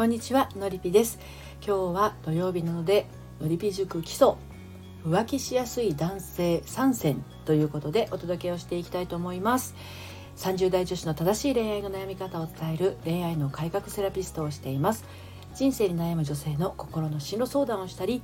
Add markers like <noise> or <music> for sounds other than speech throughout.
こんにちはのりぴです。今日は土曜日なのでのりぴ塾基礎浮気しやすい男性3選ということでお届けをしていきたいと思います。30代女子の正しい恋愛の悩み方を伝える恋愛の改革セラピストをしています。人生に悩む女性の心の進路相談をしたり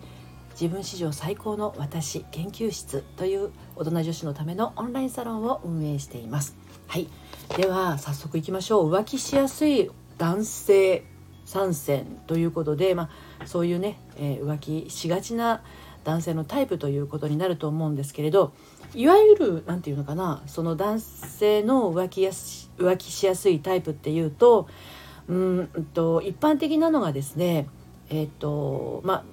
自分史上最高の私研究室という大人女子のためのオンラインサロンを運営しています。はい。では早速いきましょう。浮気しやすい男性3選ということで、まあ、そういうね、えー、浮気しがちな男性のタイプということになると思うんですけれどいわゆる何て言うのかなその男性の浮気や浮気しやすいタイプっていうとうんと一般的なのがですねえっ、ー、とまあ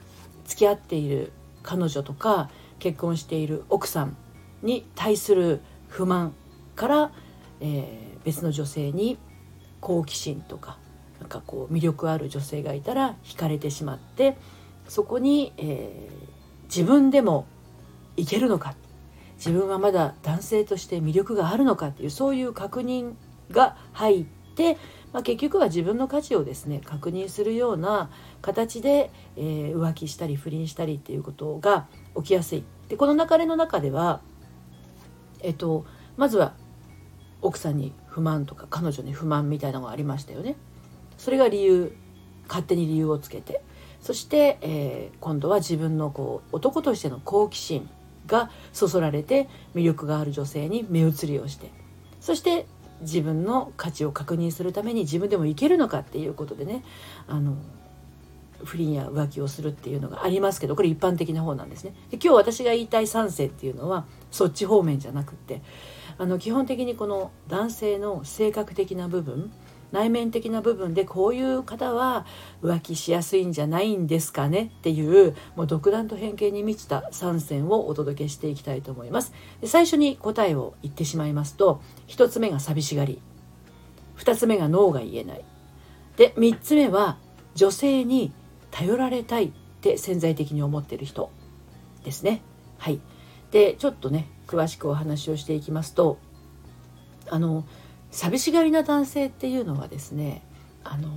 付き合っている彼女とか結婚している奥さんに対する不満から、えー、別の女性に好奇心とかなんかこう魅力ある女性がいたら惹かれてしまってそこに、えー、自分でもいけるのか自分はまだ男性として魅力があるのかっていうそういう確認が入って、まあ、結局は自分の価値をですね確認するような形で、えー、浮気したり不倫したりっていうことが起きやすい。でこの流れの中では、えっと、まずは奥さんに不満とか彼女に不満みたいなのがありましたよね。それが理由勝手に理由をつけて。そして、えー、今度は自分のこう男としての好奇心がそそられて魅力がある女性に目移りをして。そして自分の価値を確認するために自分でもいけるのかっていうことでね。あの不倫や浮気をするっていうのがありますけどこれ一般的な方なんですね。で今日私が言いたい3世っていうのはそっち方面じゃなくって。あの基本的にこの男性の性格的な部分内面的な部分でこういう方は浮気しやすいんじゃないんですかねっていうもう独断と偏見に満ちた3選をお届けしていきたいと思います。で最初に答えを言ってしまいますと1つ目が寂しがり。2つ目が脳が言えない。で3つ目は女性に頼られたいって潜在的に思ってる人ですね。はい。でちょっとね詳しくお話をしていきますとあの寂しがりな男性っていうのはですねあの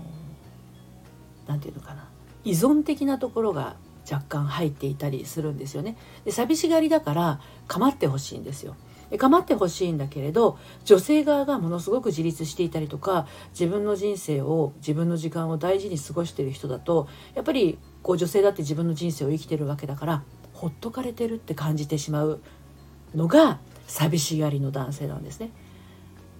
何て言うのかな依存的なところが若干入っていたりするんですよね。で寂しがりだから構ってほしいんですよ。で構ってほしいんだけれど女性側がものすごく自立していたりとか自分の人生を自分の時間を大事に過ごしている人だとやっぱりこう女性だって自分の人生を生きてるわけだからほっとかれてるって感じてしまうのが寂しがりの男性なんですね。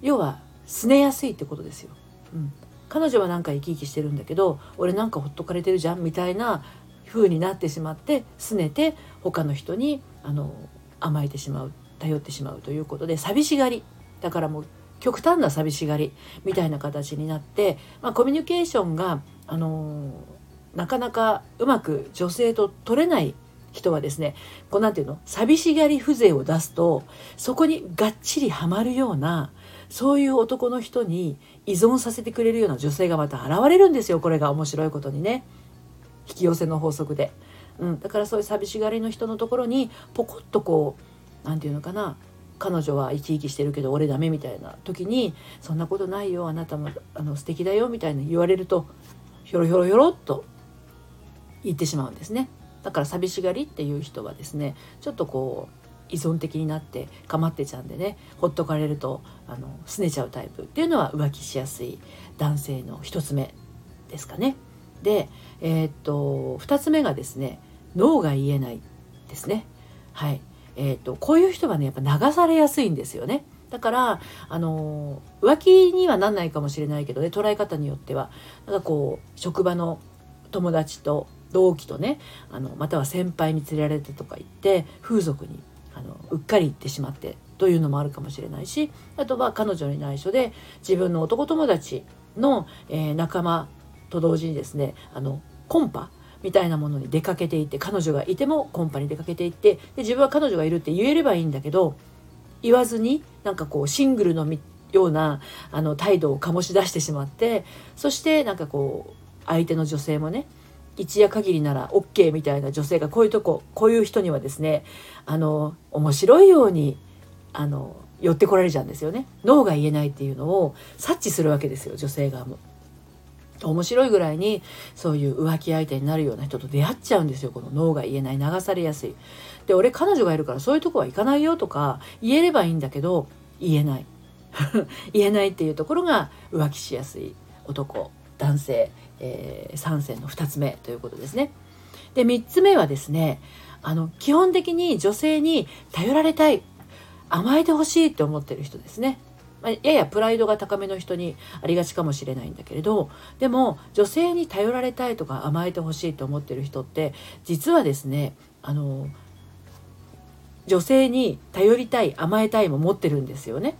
要は拗ねやすいってことですよ。うん、彼女はなんか生き生きしてるんだけど俺なんかほっとかれてるじゃんみたいな風になってしまって拗ねて他の人にあの甘えてしまう頼ってしまうということで寂しがり。だからもう極端な寂しがり。みたいな形になって、まあ、コミュニケーションがあのなかなかうまく女性と取れない人はですねこうなんていうの？寂しがり風情を出すとそこにがっちりはまるようなそういう男の人に依存させてくれるような女性がまた現れるんですよこれが面白いことにね。引き寄せの法則で、うん、だからそういう寂しがりの人のところにポコッとこう何て言うのかな彼女は生き生きしてるけど俺ダメみたいな時に「そんなことないよあなたもあの素敵だよ」みたいに言われるとひょろひょろひょろっと言ってしまうんですね。だから寂しがりっていう人はですねちょっとこう依存的になって構ってちゃんでねほっとかれるとあの拗ねちゃうタイプっていうのは浮気しやすい男性の1つ目ですかね。で、えー、っと2つ目がですね脳が言えないですね。はいえー、っとこういう人はねやっぱ流されやすいんですよね。だからあの浮気にはなんないかもしれないけどね捉え方によってはなんかこう職場の友達と同期とねあのまたは先輩に連れられてとか言って風俗にあのうっかり行ってしまってというのもあるかもしれないしあとは彼女に内緒で自分の男友達の、えー、仲間と同時にですねあのコンパみたいなものに出かけていって彼女がいてもコンパに出かけていってで自分は彼女がいるって言えればいいんだけど言わずになんかこうシングルのようなあの態度を醸し出してしまってそしてなんかこう相手の女性もね一夜限りなら OK みたいな女性がこういうとここういう人にはですねあの面白いようにあの寄ってこられちゃうんですよね脳が言えないっていうのを察知するわけですよ女性側も。面白いぐらいにそういう浮気相手になるような人と出会っちゃうんですよこの脳が言えない流されやすい。で俺彼女がいるからそういうとこは行かないよとか言えればいいんだけど言えない <laughs> 言えないっていうところが浮気しやすい男男性、えー、3選の2つ目ということですね。で3つ目はですねあの基本的に女性に頼られたい甘えてほしいって思ってる人ですね。まあややプライドが高めの人にありがちかもしれないんだけれどでも女性に頼られたいとか甘えてほしいと思ってる人って実はですねあの女性に頼りたい甘えたいも持ってるんですよね。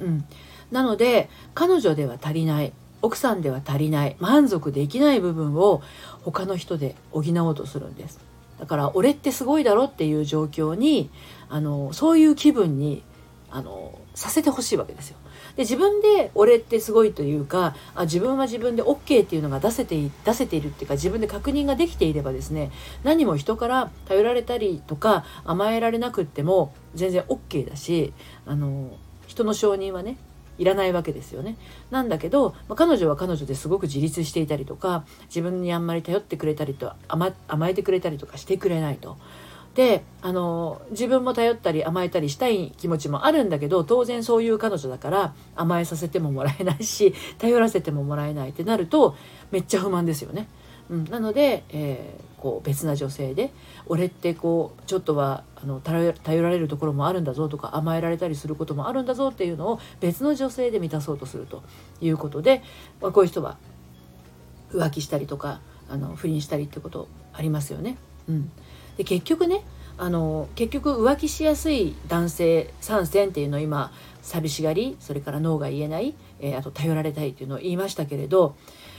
うん、なので彼女では足りない奥さんでは足りない満足できない部分を他の人で補おうとするんです。だから俺ってすごいだろっていう状況にあのそういう気分にあのさせてほしいわけですよ。で自分で俺ってすごいというかあ自分は自分で OK っていうのが出せて出せているっていうか自分で確認ができていればですね何も人から頼られたりとか甘えられなくっても全然 OK だしあの人の承認はねいらないわけですよね。なんだけど、まあ、彼女は彼女ですごく自立していたりとか自分にあんまり頼ってくれたりと甘甘えてくれたりとかしてくれないと。であの自分も頼ったり甘えたりしたい気持ちもあるんだけど当然そういう彼女だから甘えさせてももらえないし頼らせてももらえないってなるとめっちゃ不満ですよね。うん、なので、えー、こう別な女性で俺ってこうちょっとはあの頼られるところもあるんだぞとか甘えられたりすることもあるんだぞっていうのを別の女性で満たそうとするということで、まあ、こういう人は浮気したりとかあの不倫したりってことありますよね。うん、で結局ねあの結局浮気しやすい男性3選っていうのを今寂しがりそれから脳が言えない、えー、あと頼られたいっていうのを言いましたけれど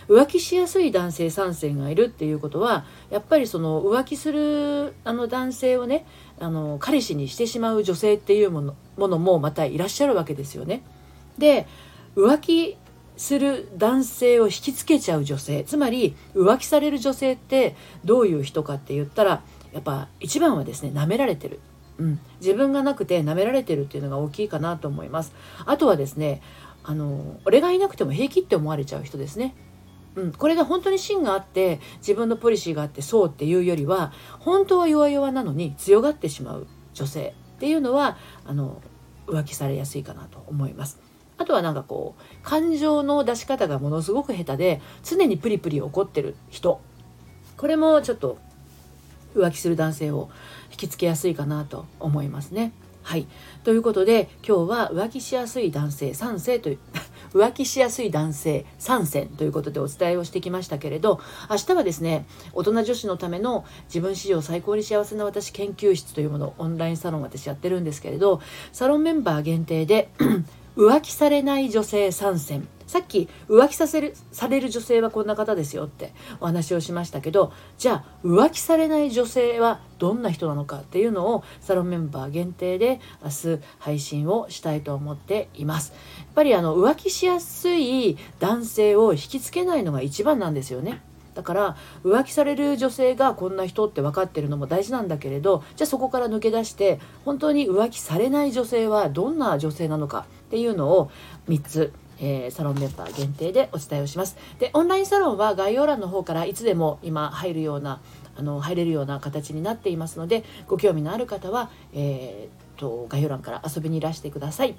浮気しやすい男性3選がいるっていうことはやっぱりその浮気するあの男性をねあの彼氏にしてしまう女性っていうものものもまたいらっしゃるわけですよね。で浮気する男性を引きつけちゃう女性つまり浮気される女性ってどういう人かって言ったらやっぱ一番はですね舐められてる、うん、自分がなくて舐められてるっていうのが大きいかなと思います。あとはですねあの俺がいなくても平気って思われちゃう人ですね。うん、これが本当に芯があって自分のポリシーがあってそうっていうよりは本当は弱々なのに強がってしまう女性っていうのはあの浮気されやすいかなと思います。あとはなんかこう感情の出し方がものすごく下手で常にプリプリ怒ってる人これもちょっと浮気する男性を引きつけやすいかなと思いますね。はい。ということで今日は浮気しやすい男性3世という浮気しやすい男性3選ということでお伝えをしてきましたけれど明日はですね大人女子のための自分史上最高に幸せな私研究室というものオンラインサロン私やってるんですけれどサロンメンバー限定で <clears throat> 浮気されない女性3選。さっき浮気させるされる女性はこんな方ですよってお話をしましたけどじゃあ浮気されない女性はどんな人なのかっていうのをサロンメンバー限定で明日配信をしたいと思っています。やっぱりあの浮気しやすい男性を引きつけないのが一番なんですよね。だから浮気される女性がこんな人って分かってるのも大事なんだけれどじゃあそこから抜け出して本当に浮気されない女性はどんな女性なのかっていうのを3つえー、サロンメンバー限定でお伝えをします。で、オンラインサロンは概要欄の方からいつでも今入るような、あの、入れるような形になっていますので、ご興味のある方は、えー、と、概要欄から遊びにいらしてください。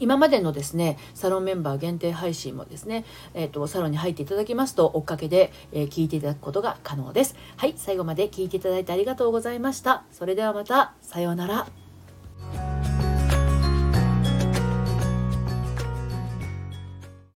今までのですね、サロンメンバー限定配信もですね、えっ、ー、と、サロンに入っていただきますと、追っかけで、えー、聞いていただくことが可能です。はい、最後まで聞いていただいてありがとうございました。それではまた、さようなら。